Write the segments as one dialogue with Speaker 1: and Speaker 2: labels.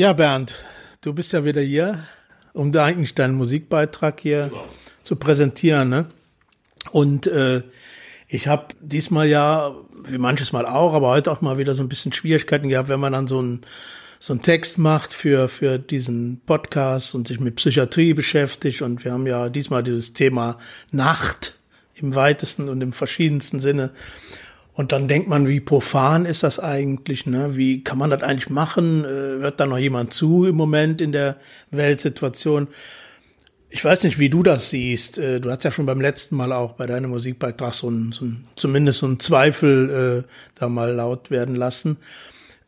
Speaker 1: Ja, Bernd, du bist ja wieder hier, um da eigentlich deinen Musikbeitrag hier genau. zu präsentieren. Ne? Und äh, ich habe diesmal ja, wie manches Mal auch, aber heute auch mal wieder so ein bisschen Schwierigkeiten gehabt, wenn man dann so ein so einen Text macht für, für diesen Podcast und sich mit Psychiatrie beschäftigt. Und wir haben ja diesmal dieses Thema Nacht im weitesten und im verschiedensten Sinne. Und dann denkt man, wie profan ist das eigentlich? Ne? Wie kann man das eigentlich machen? Äh, hört da noch jemand zu im Moment in der Weltsituation? Ich weiß nicht, wie du das siehst. Äh, du hast ja schon beim letzten Mal auch bei deinem Musikbeitrag so ein, so ein zumindest so ein Zweifel äh, da mal laut werden lassen.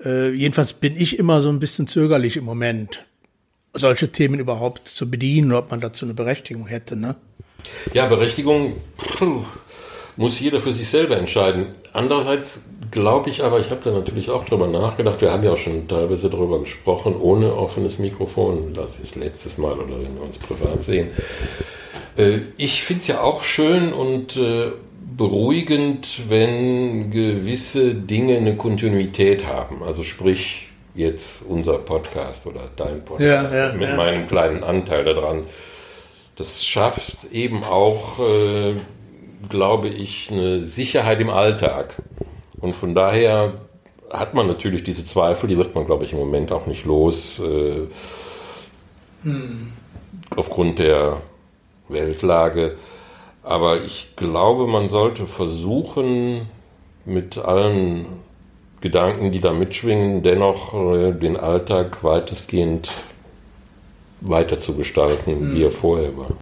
Speaker 1: Äh, jedenfalls bin ich immer so ein bisschen zögerlich im Moment, solche Themen überhaupt zu bedienen, ob man dazu eine Berechtigung hätte. Ne?
Speaker 2: Ja, Berechtigung muss jeder für sich selber entscheiden. Andererseits glaube ich aber, ich habe da natürlich auch drüber nachgedacht, wir haben ja auch schon teilweise darüber gesprochen, ohne offenes Mikrofon, das ist letztes Mal oder wenn wir uns privat sehen. Äh, ich finde es ja auch schön und äh, beruhigend, wenn gewisse Dinge eine Kontinuität haben. Also sprich jetzt unser Podcast oder dein Podcast ja, ja, mit ja. meinem kleinen Anteil daran. Das schafft eben auch, äh, glaube ich, eine Sicherheit im Alltag. Und von daher hat man natürlich diese Zweifel, die wird man, glaube ich, im Moment auch nicht los. Äh, hm. Aufgrund der Weltlage. Aber ich glaube, man sollte versuchen, mit allen Gedanken, die da mitschwingen, dennoch äh, den Alltag weitestgehend weiter zu gestalten, mhm. wie er vorher war.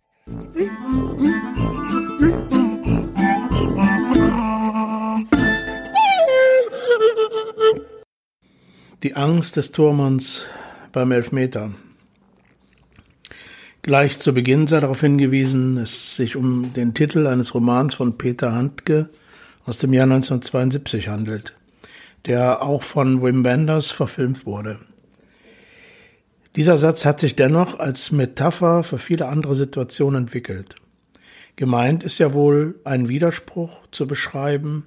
Speaker 1: Die Angst des Turmanns beim Elfmeter. Gleich zu Beginn sei darauf hingewiesen, es sich um den Titel eines Romans von Peter Handke aus dem Jahr 1972 handelt, der auch von Wim Wenders verfilmt wurde. Dieser Satz hat sich dennoch als Metapher für viele andere Situationen entwickelt. Gemeint ist ja wohl ein Widerspruch zu beschreiben,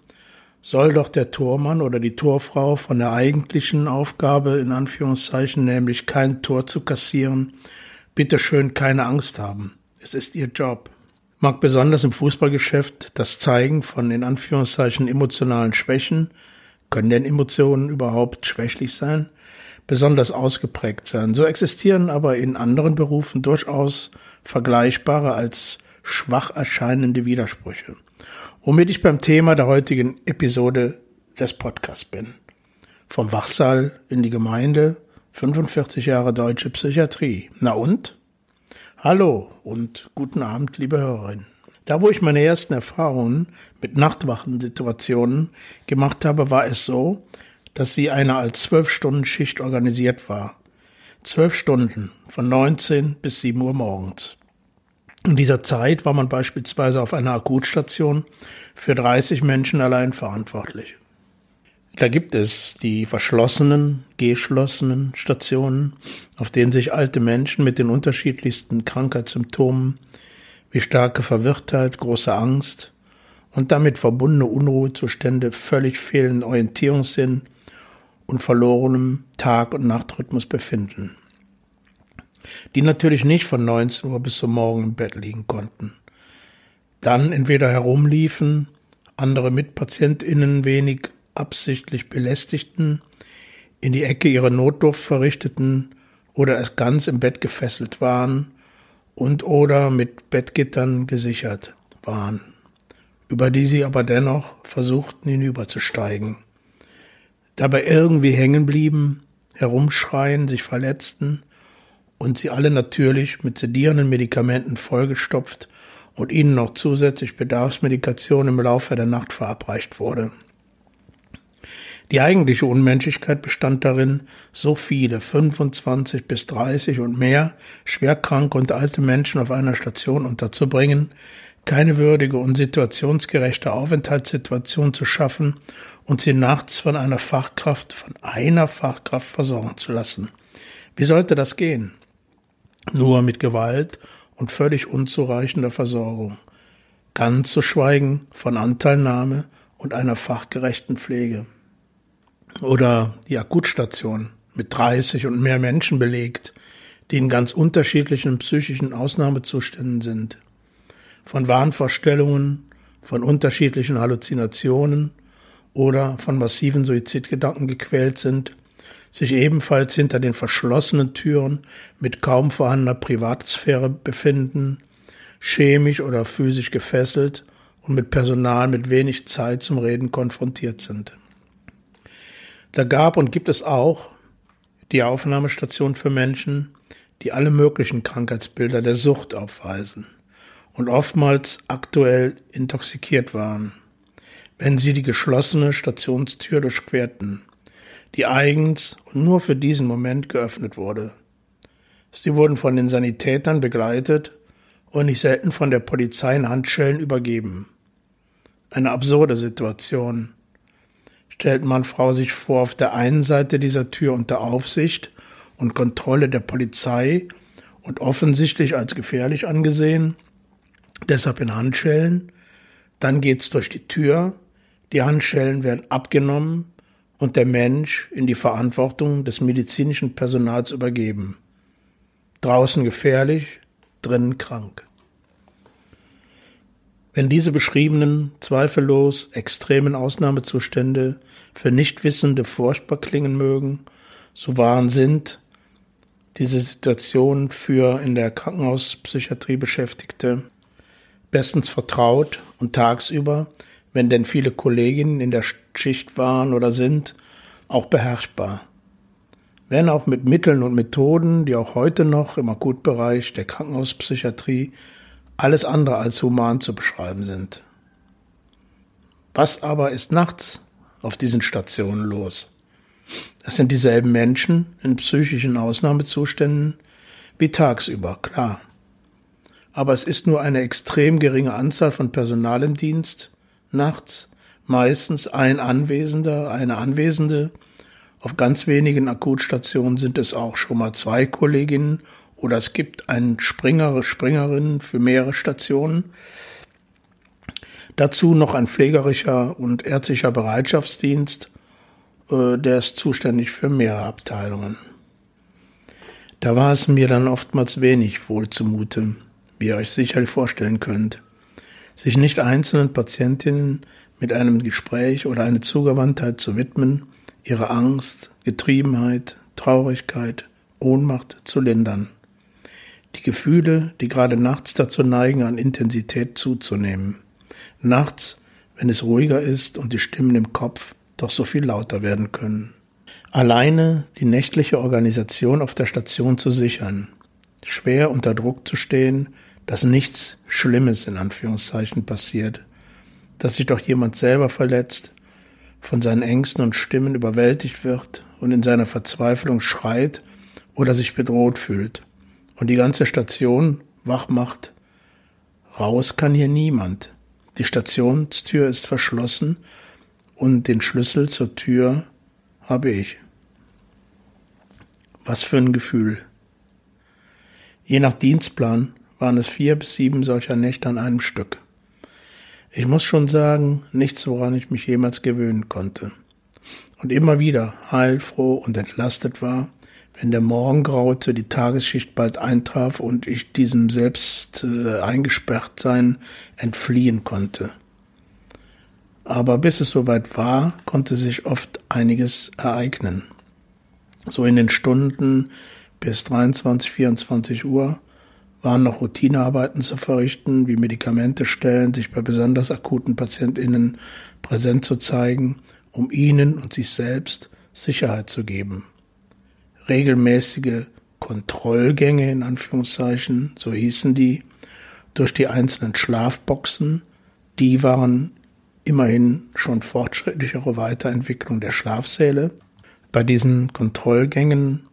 Speaker 1: soll doch der Tormann oder die Torfrau von der eigentlichen Aufgabe in Anführungszeichen, nämlich kein Tor zu kassieren, Bitte schön keine Angst haben. Es ist ihr Job. Mag besonders im Fußballgeschäft das Zeigen von in Anführungszeichen emotionalen Schwächen, können denn Emotionen überhaupt schwächlich sein, besonders ausgeprägt sein. So existieren aber in anderen Berufen durchaus vergleichbare als schwach erscheinende Widersprüche. Womit ich beim Thema der heutigen Episode des Podcasts bin. Vom Wachsaal in die Gemeinde, 45 Jahre deutsche Psychiatrie. Na und? Hallo und guten Abend, liebe Hörerinnen. Da, wo ich meine ersten Erfahrungen mit Nachtwachensituationen gemacht habe, war es so, dass sie eine als zwölf Stunden Schicht organisiert war. Zwölf Stunden von 19 bis 7 Uhr morgens. In dieser Zeit war man beispielsweise auf einer Akutstation für 30 Menschen allein verantwortlich. Da gibt es die verschlossenen, geschlossenen Stationen, auf denen sich alte Menschen mit den unterschiedlichsten Krankheitssymptomen wie starke Verwirrtheit, große Angst und damit verbundene Unruhezustände, völlig fehlenden Orientierungssinn und verlorenem Tag- und Nachtrhythmus befinden. Die natürlich nicht von 19 Uhr bis zum Morgen im Bett liegen konnten. Dann entweder herumliefen, andere MitpatientInnen wenig absichtlich belästigten, in die Ecke ihrer Notdurft verrichteten oder erst ganz im Bett gefesselt waren und oder mit Bettgittern gesichert waren, über die sie aber dennoch versuchten hinüberzusteigen. Dabei irgendwie hängen blieben, herumschreien, sich verletzten und sie alle natürlich mit sedierenden Medikamenten vollgestopft und ihnen noch zusätzlich Bedarfsmedikation im Laufe der Nacht verabreicht wurde. Die eigentliche Unmenschlichkeit bestand darin, so viele, 25 bis 30 und mehr, schwerkranke und alte Menschen auf einer Station unterzubringen, keine würdige und situationsgerechte Aufenthaltssituation zu schaffen und sie nachts von einer Fachkraft, von einer Fachkraft versorgen zu lassen. Wie sollte das gehen? Nur mit Gewalt und völlig unzureichender Versorgung. Ganz zu schweigen von Anteilnahme und einer fachgerechten Pflege. Oder die Akutstation mit 30 und mehr Menschen belegt, die in ganz unterschiedlichen psychischen Ausnahmezuständen sind. Von Wahnvorstellungen, von unterschiedlichen Halluzinationen oder von massiven Suizidgedanken gequält sind, sich ebenfalls hinter den verschlossenen Türen mit kaum vorhandener Privatsphäre befinden, chemisch oder physisch gefesselt und mit Personal mit wenig Zeit zum Reden konfrontiert sind. Da gab und gibt es auch die Aufnahmestation für Menschen, die alle möglichen Krankheitsbilder der Sucht aufweisen und oftmals aktuell intoxikiert waren, wenn sie die geschlossene Stationstür durchquerten, die eigens und nur für diesen Moment geöffnet wurde. Sie wurden von den Sanitätern begleitet und nicht selten von der Polizei in Handschellen übergeben. Eine absurde Situation. Stellt man Frau sich vor, auf der einen Seite dieser Tür unter Aufsicht und Kontrolle der Polizei und offensichtlich als gefährlich angesehen, deshalb in Handschellen, dann geht's durch die Tür, die Handschellen werden abgenommen und der Mensch in die Verantwortung des medizinischen Personals übergeben. Draußen gefährlich, drinnen krank. Wenn diese beschriebenen, zweifellos extremen Ausnahmezustände für Nichtwissende furchtbar klingen mögen, so waren sind diese Situationen für in der Krankenhauspsychiatrie Beschäftigte bestens vertraut und tagsüber, wenn denn viele Kolleginnen in der Schicht waren oder sind, auch beherrschbar. Wenn auch mit Mitteln und Methoden, die auch heute noch im Akutbereich der Krankenhauspsychiatrie alles andere als human zu beschreiben sind. Was aber ist nachts auf diesen Stationen los? Es sind dieselben Menschen in psychischen Ausnahmezuständen wie tagsüber, klar. Aber es ist nur eine extrem geringe Anzahl von Personal im Dienst, nachts meistens ein Anwesender, eine Anwesende. Auf ganz wenigen Akutstationen sind es auch schon mal zwei Kolleginnen oder es gibt einen Springer, Springerin für mehrere Stationen. Dazu noch ein pflegerischer und ärztlicher Bereitschaftsdienst, äh, der ist zuständig für mehrere Abteilungen. Da war es mir dann oftmals wenig wohl zumute, wie ihr euch sicherlich vorstellen könnt. Sich nicht einzelnen Patientinnen mit einem Gespräch oder eine Zugewandtheit zu widmen, ihre Angst, Getriebenheit, Traurigkeit, Ohnmacht zu lindern die Gefühle, die gerade nachts dazu neigen, an Intensität zuzunehmen. Nachts, wenn es ruhiger ist und die Stimmen im Kopf doch so viel lauter werden können. Alleine die nächtliche Organisation auf der Station zu sichern, schwer unter Druck zu stehen, dass nichts Schlimmes in Anführungszeichen passiert, dass sich doch jemand selber verletzt, von seinen Ängsten und Stimmen überwältigt wird und in seiner Verzweiflung schreit oder sich bedroht fühlt und die ganze Station wach macht. Raus kann hier niemand. Die Stationstür ist verschlossen und den Schlüssel zur Tür habe ich. Was für ein Gefühl. Je nach Dienstplan waren es vier bis sieben solcher Nächte an einem Stück. Ich muss schon sagen, nichts, woran ich mich jemals gewöhnen konnte. Und immer wieder heilfroh und entlastet war, wenn der Morgen graute, die Tagesschicht bald eintraf und ich diesem selbst äh, eingesperrt sein entfliehen konnte. Aber bis es soweit war, konnte sich oft einiges ereignen. So in den Stunden bis 23, 24 Uhr waren noch Routinearbeiten zu verrichten, wie Medikamente stellen, sich bei besonders akuten PatientInnen präsent zu zeigen, um ihnen und sich selbst Sicherheit zu geben regelmäßige Kontrollgänge in Anführungszeichen, so hießen die, durch die einzelnen Schlafboxen, die waren immerhin schon fortschrittlichere Weiterentwicklung der Schlafsäle. Bei diesen Kontrollgängen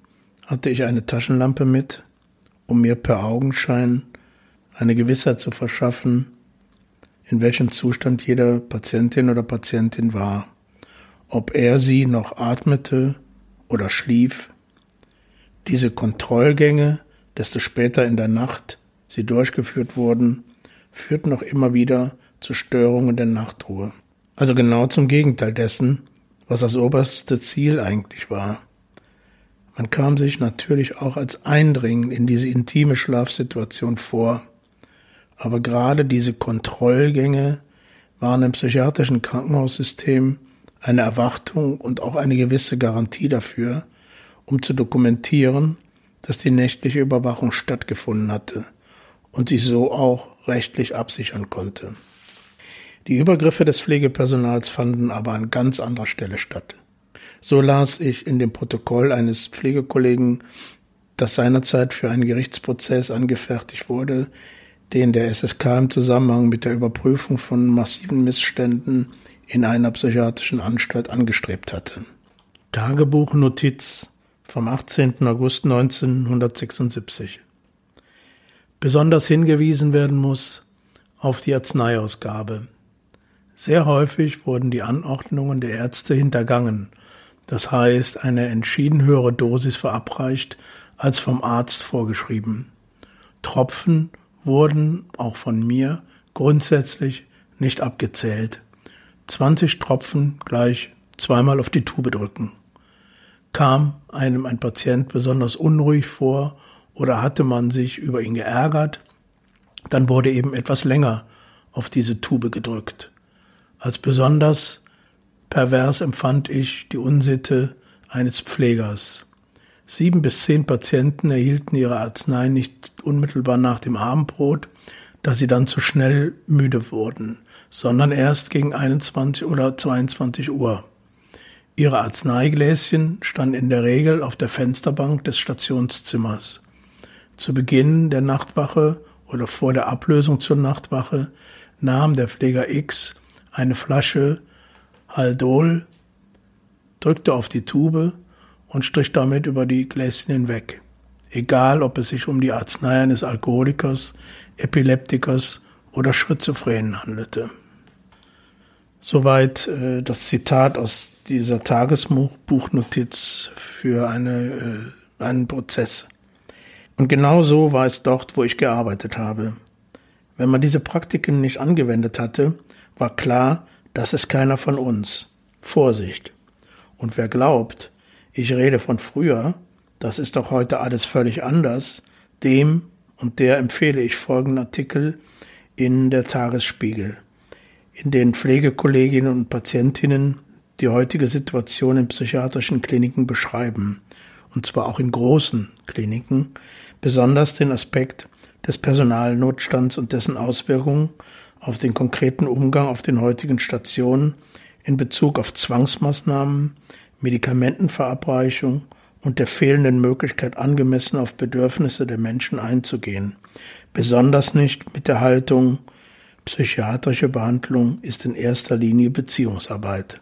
Speaker 1: hatte ich eine Taschenlampe mit, um mir per Augenschein eine Gewissheit zu verschaffen, in welchem Zustand jede Patientin oder Patientin war, ob er sie noch atmete oder schlief diese Kontrollgänge, desto später in der Nacht sie durchgeführt wurden, führten noch immer wieder zu Störungen der Nachtruhe. Also genau zum Gegenteil dessen, was das oberste Ziel eigentlich war. Man kam sich natürlich auch als Eindringen in diese intime Schlafsituation vor. Aber gerade diese Kontrollgänge waren im psychiatrischen Krankenhaussystem eine Erwartung und auch eine gewisse Garantie dafür, um zu dokumentieren, dass die nächtliche Überwachung stattgefunden hatte und sich so auch rechtlich absichern konnte. Die Übergriffe des Pflegepersonals fanden aber an ganz anderer Stelle statt. So las ich in dem Protokoll eines Pflegekollegen, das seinerzeit für einen Gerichtsprozess angefertigt wurde, den der SSK im Zusammenhang mit der Überprüfung von massiven Missständen in einer psychiatrischen Anstalt angestrebt hatte. Tagebuchnotiz vom 18. August 1976. Besonders hingewiesen werden muss auf die Arzneiausgabe. Sehr häufig wurden die Anordnungen der Ärzte hintergangen, das heißt eine entschieden höhere Dosis verabreicht als vom Arzt vorgeschrieben. Tropfen wurden, auch von mir, grundsätzlich nicht abgezählt. 20 Tropfen gleich zweimal auf die Tube drücken. Kam einem ein Patient besonders unruhig vor oder hatte man sich über ihn geärgert, dann wurde eben etwas länger auf diese Tube gedrückt. Als besonders pervers empfand ich die Unsitte eines Pflegers. Sieben bis zehn Patienten erhielten ihre Arznei nicht unmittelbar nach dem Abendbrot, da sie dann zu schnell müde wurden, sondern erst gegen 21 oder 22 Uhr. Ihre Arzneigläschen standen in der Regel auf der Fensterbank des Stationszimmers. Zu Beginn der Nachtwache oder vor der Ablösung zur Nachtwache nahm der Pfleger X eine Flasche Haldol, drückte auf die Tube und strich damit über die Gläschen hinweg. Egal, ob es sich um die Arznei eines Alkoholikers, Epileptikers oder Schizophrenen handelte. Soweit äh, das Zitat aus dieser Tagesbuchnotiz für eine, äh, einen Prozess. Und genau so war es dort, wo ich gearbeitet habe. Wenn man diese Praktiken nicht angewendet hatte, war klar, das ist keiner von uns. Vorsicht. Und wer glaubt, ich rede von früher, das ist doch heute alles völlig anders, dem und der empfehle ich folgenden Artikel in der Tagesspiegel, in den Pflegekolleginnen und Patientinnen die heutige Situation in psychiatrischen Kliniken beschreiben, und zwar auch in großen Kliniken, besonders den Aspekt des Personalnotstands und dessen Auswirkungen auf den konkreten Umgang auf den heutigen Stationen in Bezug auf Zwangsmaßnahmen, Medikamentenverabreichung und der fehlenden Möglichkeit, angemessen auf Bedürfnisse der Menschen einzugehen. Besonders nicht mit der Haltung, psychiatrische Behandlung ist in erster Linie Beziehungsarbeit.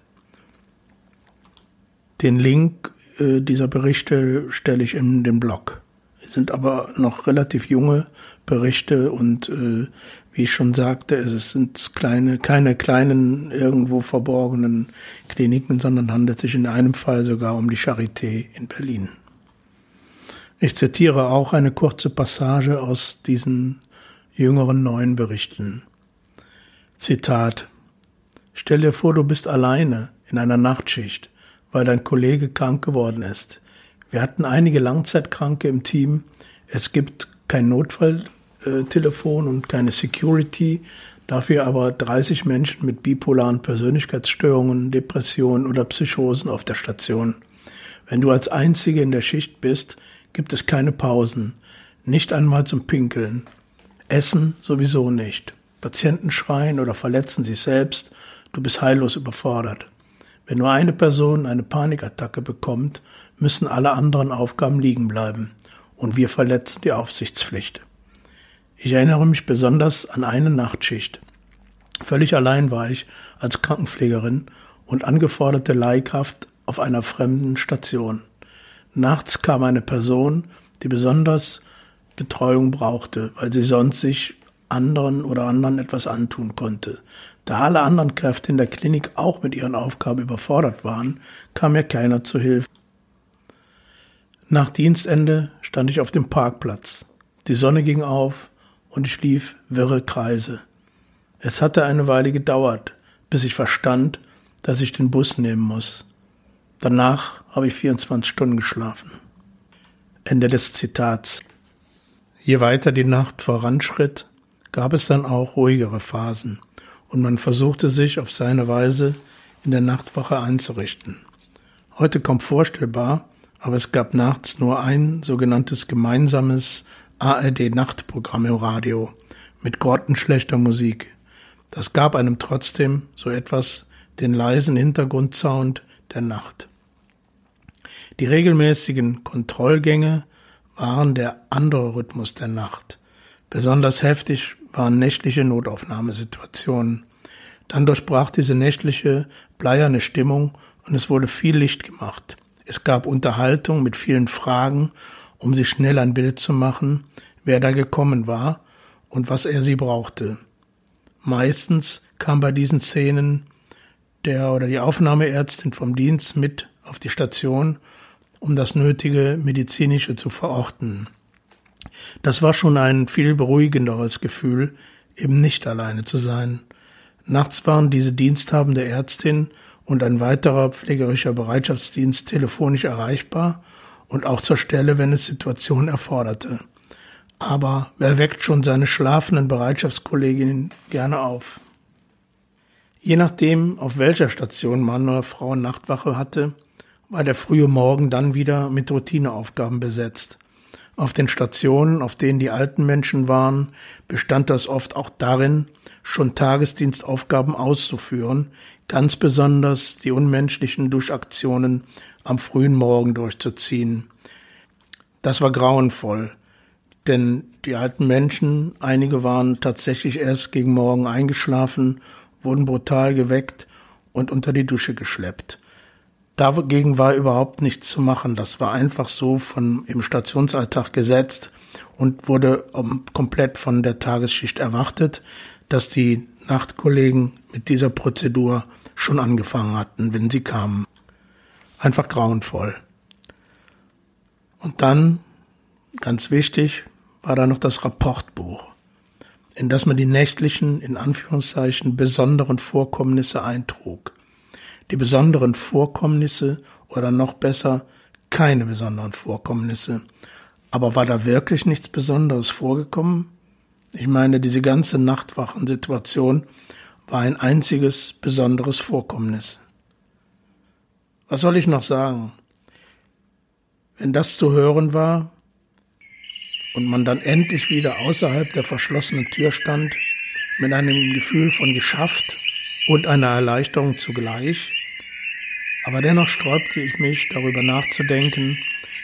Speaker 1: Den Link äh, dieser Berichte stelle ich in den Blog. Es sind aber noch relativ junge Berichte und äh, wie ich schon sagte, es sind kleine, keine kleinen, irgendwo verborgenen Kliniken, sondern handelt sich in einem Fall sogar um die Charité in Berlin. Ich zitiere auch eine kurze Passage aus diesen jüngeren neuen Berichten. Zitat Stell dir vor, du bist alleine in einer Nachtschicht, weil dein Kollege krank geworden ist. Wir hatten einige Langzeitkranke im Team. Es gibt kein Notfall, äh, Telefon und keine Security, dafür aber 30 Menschen mit bipolaren Persönlichkeitsstörungen, Depressionen oder Psychosen auf der Station. Wenn du als Einzige in der Schicht bist, gibt es keine Pausen, nicht einmal zum Pinkeln. Essen sowieso nicht. Patienten schreien oder verletzen sich selbst, du bist heillos überfordert. Wenn nur eine Person eine Panikattacke bekommt, müssen alle anderen Aufgaben liegen bleiben und wir verletzen die Aufsichtspflicht. Ich erinnere mich besonders an eine Nachtschicht. Völlig allein war ich als Krankenpflegerin und angeforderte Leihkraft auf einer fremden Station. Nachts kam eine Person, die besonders Betreuung brauchte, weil sie sonst sich anderen oder anderen etwas antun konnte. Da alle anderen Kräfte in der Klinik auch mit ihren Aufgaben überfordert waren, kam mir keiner zu Hilfe. Nach Dienstende stand ich auf dem Parkplatz. Die Sonne ging auf, und ich lief wirre Kreise. Es hatte eine Weile gedauert, bis ich verstand, dass ich den Bus nehmen muss. Danach habe ich 24 Stunden geschlafen. Ende des Zitats. Je weiter die Nacht voranschritt, gab es dann auch ruhigere Phasen und man versuchte sich auf seine Weise in der Nachtwache einzurichten. Heute kaum vorstellbar, aber es gab nachts nur ein sogenanntes gemeinsames ARD-Nachtprogramm im Radio mit grottenschlechter Musik. Das gab einem trotzdem so etwas den leisen Hintergrundsound der Nacht. Die regelmäßigen Kontrollgänge waren der andere Rhythmus der Nacht. Besonders heftig waren nächtliche Notaufnahmesituationen. Dann durchbrach diese nächtliche, bleierne Stimmung und es wurde viel Licht gemacht. Es gab Unterhaltung mit vielen Fragen, um sich schnell ein Bild zu machen, wer da gekommen war und was er sie brauchte. Meistens kam bei diesen Szenen der oder die Aufnahmeärztin vom Dienst mit auf die Station, um das nötige medizinische zu verorten. Das war schon ein viel beruhigenderes Gefühl, eben nicht alleine zu sein. Nachts waren diese diensthabende Ärztin und ein weiterer pflegerischer Bereitschaftsdienst telefonisch erreichbar und auch zur Stelle, wenn es Situation erforderte. Aber wer weckt schon seine schlafenden Bereitschaftskolleginnen gerne auf? Je nachdem, auf welcher Station Mann oder Frau Nachtwache hatte, war der frühe Morgen dann wieder mit Routineaufgaben besetzt. Auf den Stationen, auf denen die alten Menschen waren, bestand das oft auch darin, schon Tagesdienstaufgaben auszuführen, ganz besonders die unmenschlichen Duschaktionen am frühen Morgen durchzuziehen. Das war grauenvoll, denn die alten Menschen, einige waren tatsächlich erst gegen Morgen eingeschlafen, wurden brutal geweckt und unter die Dusche geschleppt. Dagegen war überhaupt nichts zu machen. Das war einfach so von im Stationsalltag gesetzt und wurde komplett von der Tagesschicht erwartet, dass die Nachtkollegen mit dieser Prozedur schon angefangen hatten, wenn sie kamen. Einfach grauenvoll. Und dann, ganz wichtig, war da noch das Rapportbuch, in das man die nächtlichen, in Anführungszeichen, besonderen Vorkommnisse eintrug. Die besonderen Vorkommnisse oder noch besser keine besonderen Vorkommnisse. Aber war da wirklich nichts Besonderes vorgekommen? Ich meine, diese ganze Nachtwachensituation war ein einziges besonderes Vorkommnis. Was soll ich noch sagen? Wenn das zu hören war, und man dann endlich wieder außerhalb der verschlossenen Tür stand, mit einem Gefühl von geschafft und einer Erleichterung zugleich. Aber dennoch sträubte ich mich, darüber nachzudenken,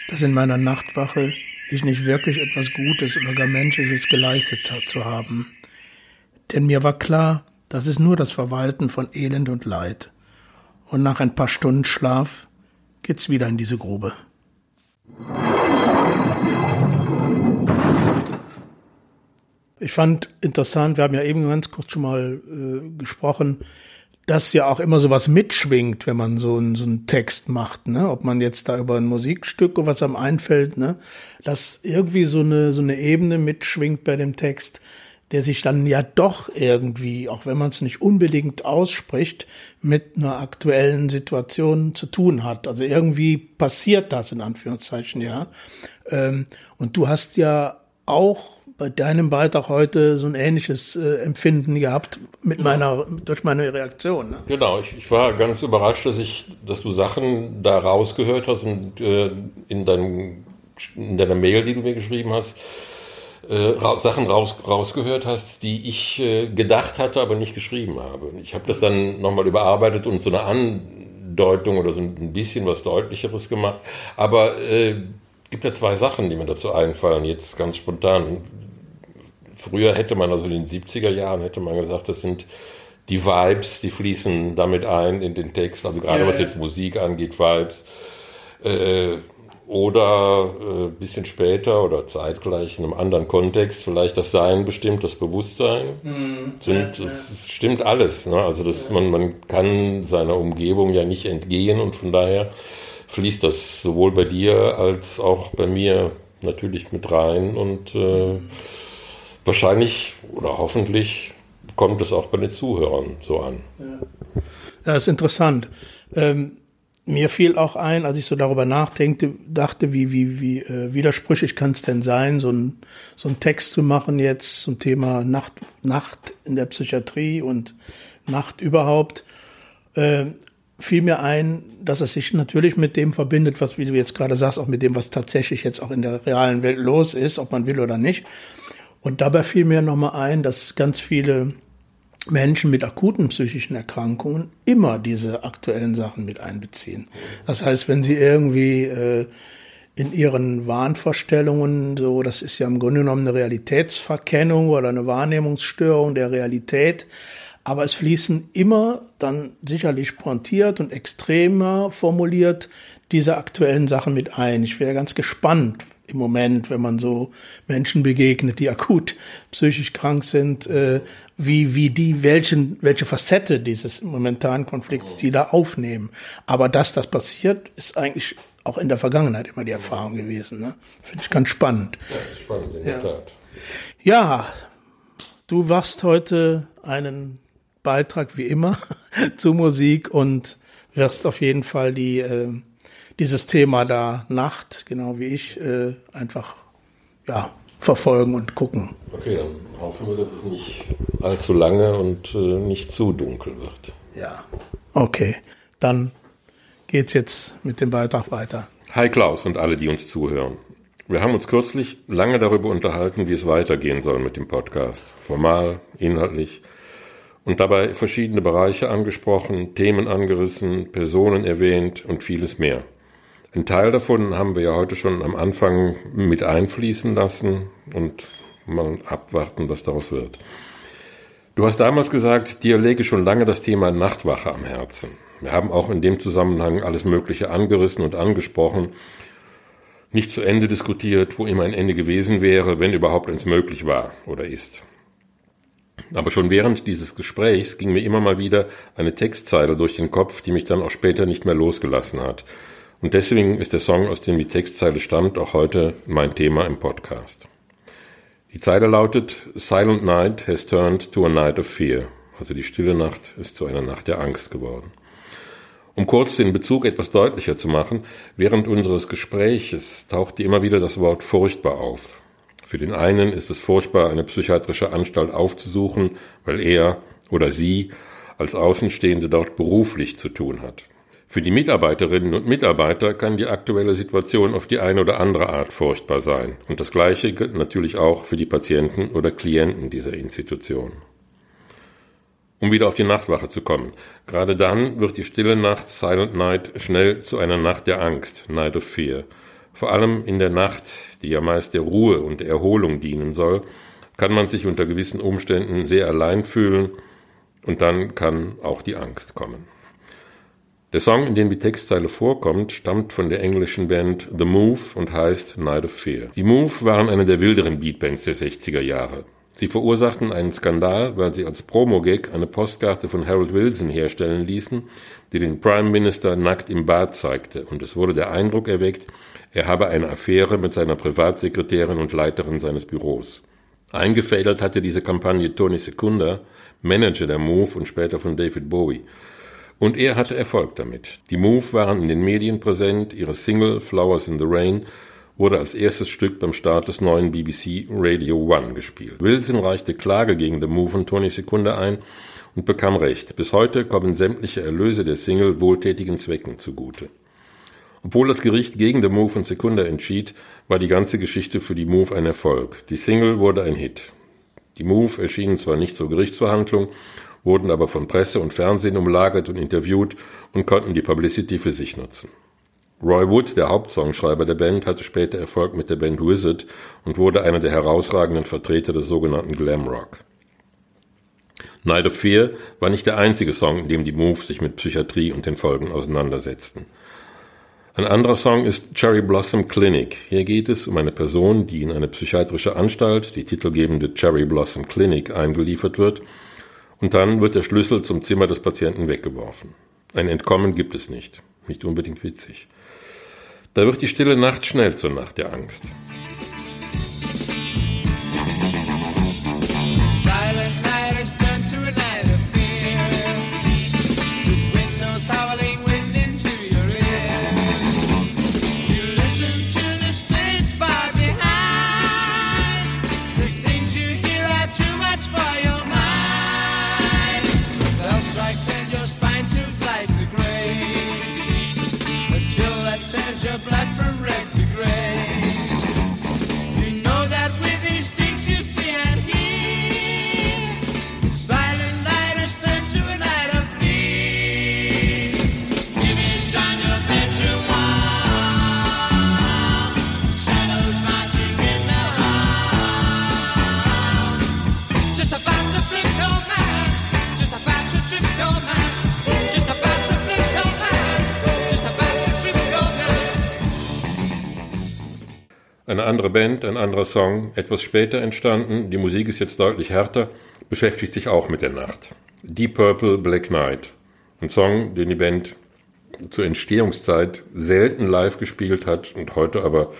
Speaker 1: dass in meiner Nachtwache ich nicht wirklich etwas Gutes oder gar Menschliches geleistet zu haben. Denn mir war klar, das ist nur das Verwalten von Elend und Leid. Und nach ein paar Stunden Schlaf geht's wieder in diese Grube. Ich fand interessant, wir haben ja eben ganz kurz schon mal äh, gesprochen, dass ja auch immer sowas mitschwingt, wenn man so, einen, so einen Text macht, ne? Ob man jetzt da über ein Musikstück oder was einem einfällt, ne? Dass irgendwie so eine, so eine Ebene mitschwingt bei dem Text, der sich dann ja doch irgendwie, auch wenn man es nicht unbedingt ausspricht, mit einer aktuellen Situation zu tun hat. Also irgendwie passiert das in Anführungszeichen, ja. Ähm, und du hast ja auch bei deinem Beitrag heute so ein ähnliches äh, Empfinden gehabt mit genau. meiner durch meine Reaktion. Ne?
Speaker 2: Genau, ich, ich, war ganz überrascht, dass ich, dass du Sachen da rausgehört hast und äh, in, deinem, in deiner Mail, die du mir geschrieben hast, äh, Sachen raus, rausgehört hast, die ich äh, gedacht hatte, aber nicht geschrieben habe. Ich habe das dann nochmal überarbeitet und so eine Andeutung oder so ein bisschen was Deutlicheres gemacht. Aber äh, gibt ja zwei Sachen, die mir dazu einfallen, jetzt ganz spontan. Früher hätte man, also in den 70er Jahren, hätte man gesagt, das sind die Vibes, die fließen damit ein in den Text. Also gerade ja, was jetzt Musik angeht, Vibes. Äh, oder ein äh, bisschen später oder zeitgleich in einem anderen Kontext vielleicht das Sein bestimmt, das Bewusstsein. Mhm. Sind, ja, das stimmt alles. Ne? Also das, man, man kann seiner Umgebung ja nicht entgehen und von daher fließt das sowohl bei dir als auch bei mir natürlich mit rein und äh, wahrscheinlich oder hoffentlich kommt es auch bei den Zuhörern so an.
Speaker 1: Ja, ja ist interessant. Ähm, mir fiel auch ein, als ich so darüber nachdenkte, dachte, wie, wie, wie äh, widersprüchlich kann es denn sein, so ein, so ein Text zu machen jetzt zum Thema Nacht, Nacht in der Psychiatrie und Nacht überhaupt. Äh, fiel mir ein, dass es sich natürlich mit dem verbindet, was, wie du jetzt gerade sagst, auch mit dem, was tatsächlich jetzt auch in der realen Welt los ist, ob man will oder nicht. Und dabei fiel mir nochmal ein, dass ganz viele Menschen mit akuten psychischen Erkrankungen immer diese aktuellen Sachen mit einbeziehen. Das heißt, wenn sie irgendwie äh, in ihren Wahnvorstellungen, so, das ist ja im Grunde genommen eine Realitätsverkennung oder eine Wahrnehmungsstörung der Realität, aber es fließen immer dann sicherlich pointiert und extremer formuliert diese aktuellen Sachen mit ein. Ich wäre ganz gespannt im Moment, wenn man so Menschen begegnet, die akut psychisch krank sind, äh, wie, wie die, welchen, welche Facette dieses momentanen Konflikts die da aufnehmen. Aber dass das passiert, ist eigentlich auch in der Vergangenheit immer die Erfahrung gewesen. Ne? Finde ich ganz spannend.
Speaker 2: Ja, ist spannend, in der Tat.
Speaker 1: Ja, du wachst heute einen Beitrag wie immer zu Musik und wirst auf jeden Fall die, äh, dieses Thema da Nacht, genau wie ich, äh, einfach ja, verfolgen und gucken.
Speaker 2: Okay, dann hoffen wir, dass es nicht allzu lange und äh, nicht zu dunkel wird.
Speaker 1: Ja, okay. Dann geht's jetzt mit dem Beitrag weiter.
Speaker 2: Hi Klaus und alle, die uns zuhören. Wir haben uns kürzlich lange darüber unterhalten, wie es weitergehen soll mit dem Podcast. Formal, inhaltlich. Und dabei verschiedene Bereiche angesprochen, Themen angerissen, Personen erwähnt und vieles mehr. Ein Teil davon haben wir ja heute schon am Anfang mit einfließen lassen und mal abwarten, was daraus wird. Du hast damals gesagt, dir lege schon lange das Thema Nachtwache am Herzen. Wir haben auch in dem Zusammenhang alles Mögliche angerissen und angesprochen, nicht zu Ende diskutiert, wo immer ein Ende gewesen wäre, wenn überhaupt eins möglich war oder ist. Aber schon während dieses Gesprächs ging mir immer mal wieder eine Textzeile durch den Kopf, die mich dann auch später nicht mehr losgelassen hat. Und deswegen ist der Song, aus dem die Textzeile stammt, auch heute mein Thema im Podcast. Die Zeile lautet Silent Night has turned to a night of fear. Also die stille Nacht ist zu einer Nacht der Angst geworden. Um kurz den Bezug etwas deutlicher zu machen, während unseres Gespräches tauchte immer wieder das Wort furchtbar auf. Für den einen ist es furchtbar, eine psychiatrische Anstalt aufzusuchen, weil er oder sie als Außenstehende dort beruflich zu tun hat. Für die Mitarbeiterinnen und Mitarbeiter kann die aktuelle Situation auf die eine oder andere Art furchtbar sein. Und das Gleiche gilt natürlich auch für die Patienten oder Klienten dieser Institution. Um wieder auf die Nachtwache zu kommen. Gerade dann wird die stille Nacht, Silent Night, schnell zu einer Nacht der Angst, Night of Fear. Vor allem in der Nacht, die ja meist der Ruhe und der Erholung dienen soll, kann man sich unter gewissen Umständen sehr allein fühlen und dann kann auch die Angst kommen. Der Song, in dem die Textzeile vorkommt, stammt von der englischen Band The Move und heißt Night of Fear. Die Move waren eine der wilderen Beatbands der 60er Jahre. Sie verursachten einen Skandal, weil sie als Promo-Gag eine Postkarte von Harold Wilson herstellen ließen, die den Prime Minister nackt im Bad zeigte, und es wurde der Eindruck erweckt, er habe eine Affäre mit seiner Privatsekretärin und Leiterin seines Büros. Eingefädelt hatte diese Kampagne Tony Secunda, Manager der Move und später von David Bowie. Und er hatte Erfolg damit. Die Move waren in den Medien präsent, ihre Single Flowers in the Rain wurde als erstes Stück beim Start des neuen BBC Radio One gespielt. Wilson reichte Klage gegen The Move und Tony Sekunde ein und bekam Recht. Bis heute kommen sämtliche Erlöse der Single wohltätigen Zwecken zugute. Obwohl das Gericht gegen The Move und Sekunde entschied, war die ganze Geschichte für die Move ein Erfolg. Die Single wurde ein Hit. Die Move erschienen zwar nicht zur Gerichtsverhandlung, wurden aber von Presse und Fernsehen umlagert und interviewt und konnten die Publicity für sich nutzen. Roy Wood, der Hauptsongschreiber der Band, hatte später Erfolg mit der Band Wizard und wurde einer der herausragenden Vertreter des sogenannten Glam Rock. Night of Fear war nicht der einzige Song, in dem die Moves sich mit Psychiatrie und den Folgen auseinandersetzten. Ein anderer Song ist Cherry Blossom Clinic. Hier geht es um eine Person, die in eine psychiatrische Anstalt, die titelgebende Cherry Blossom Clinic, eingeliefert wird und dann wird der Schlüssel zum Zimmer des Patienten weggeworfen. Ein Entkommen gibt es nicht. Nicht unbedingt witzig. Da wird die stille Nacht schnell zur Nacht der Angst.
Speaker 3: Eine andere Band, ein anderer Song, etwas später entstanden, die Musik ist jetzt deutlich härter, beschäftigt sich auch mit der Nacht. Deep Purple Black Knight. Ein Song, den die Band zur Entstehungszeit selten live gespielt hat und heute aber,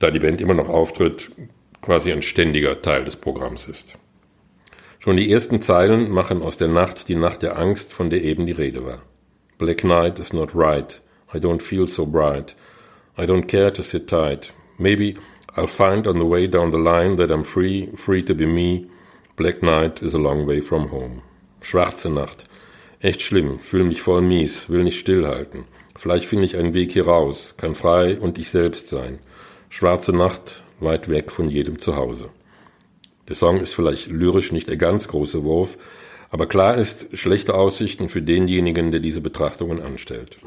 Speaker 3: da die Band immer noch auftritt, quasi ein ständiger Teil des Programms ist. Schon die ersten Zeilen machen aus der Nacht die Nacht der Angst, von der eben die Rede war. Black Night is not right. I don't feel so bright. I don't care to sit tight. Maybe I'll find on the way down the line that I'm free, free to be me. Black night is a long way from home. Schwarze Nacht. Echt schlimm, fühle mich voll mies, will nicht stillhalten. Vielleicht finde ich einen Weg hier raus, kann frei und ich selbst sein. Schwarze Nacht, weit weg von jedem Zuhause. Der Song ist vielleicht lyrisch nicht der ganz große Wurf, aber klar ist, schlechte Aussichten für denjenigen, der diese Betrachtungen anstellt.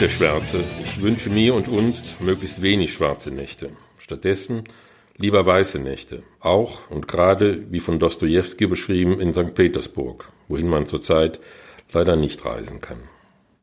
Speaker 3: Der Schwärze. Ich wünsche mir und uns möglichst wenig schwarze Nächte. Stattdessen lieber weiße Nächte. Auch und gerade, wie von Dostoevsky beschrieben, in St. Petersburg, wohin man zurzeit leider nicht reisen kann.